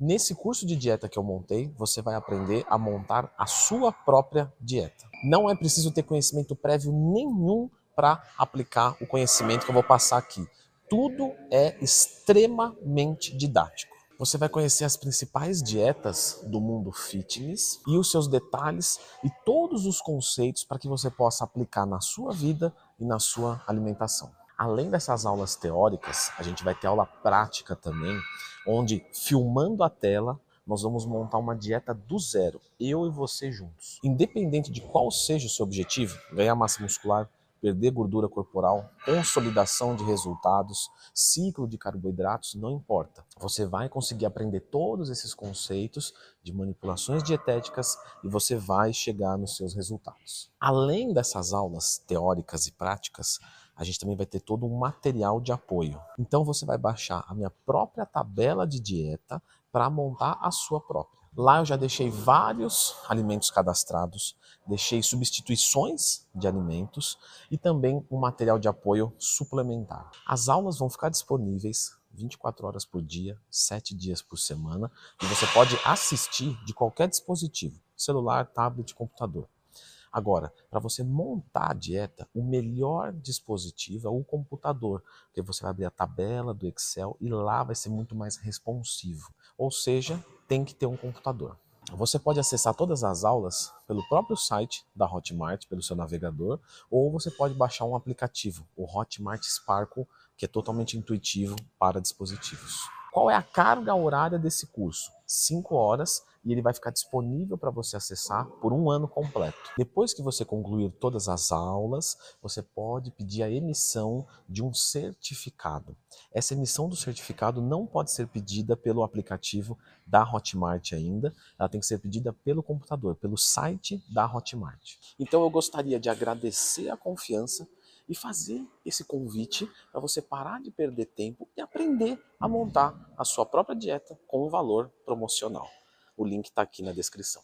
Nesse curso de dieta que eu montei, você vai aprender a montar a sua própria dieta. Não é preciso ter conhecimento prévio nenhum para aplicar o conhecimento que eu vou passar aqui. Tudo é extremamente didático. Você vai conhecer as principais dietas do mundo fitness e os seus detalhes e todos os conceitos para que você possa aplicar na sua vida e na sua alimentação. Além dessas aulas teóricas, a gente vai ter aula prática também, onde filmando a tela nós vamos montar uma dieta do zero, eu e você juntos. Independente de qual seja o seu objetivo, ganhar massa muscular, perder gordura corporal, consolidação de resultados, ciclo de carboidratos, não importa. Você vai conseguir aprender todos esses conceitos de manipulações dietéticas e você vai chegar nos seus resultados. Além dessas aulas teóricas e práticas, a gente também vai ter todo um material de apoio. Então você vai baixar a minha própria tabela de dieta para montar a sua própria. Lá eu já deixei vários alimentos cadastrados, deixei substituições de alimentos e também um material de apoio suplementar. As aulas vão ficar disponíveis 24 horas por dia, 7 dias por semana, e você pode assistir de qualquer dispositivo, celular, tablet, computador. Agora, para você montar a dieta, o melhor dispositivo é o computador, porque você vai abrir a tabela do Excel e lá vai ser muito mais responsivo. Ou seja, tem que ter um computador. Você pode acessar todas as aulas pelo próprio site da Hotmart, pelo seu navegador, ou você pode baixar um aplicativo, o Hotmart Sparkle, que é totalmente intuitivo para dispositivos. Qual é a carga horária desse curso? 5 horas e ele vai ficar disponível para você acessar por um ano completo. Depois que você concluir todas as aulas, você pode pedir a emissão de um certificado. Essa emissão do certificado não pode ser pedida pelo aplicativo da Hotmart ainda, ela tem que ser pedida pelo computador, pelo site da Hotmart. Então eu gostaria de agradecer a confiança e fazer esse convite para você parar de perder tempo e aprender a montar a sua própria dieta com um valor promocional. O link está aqui na descrição.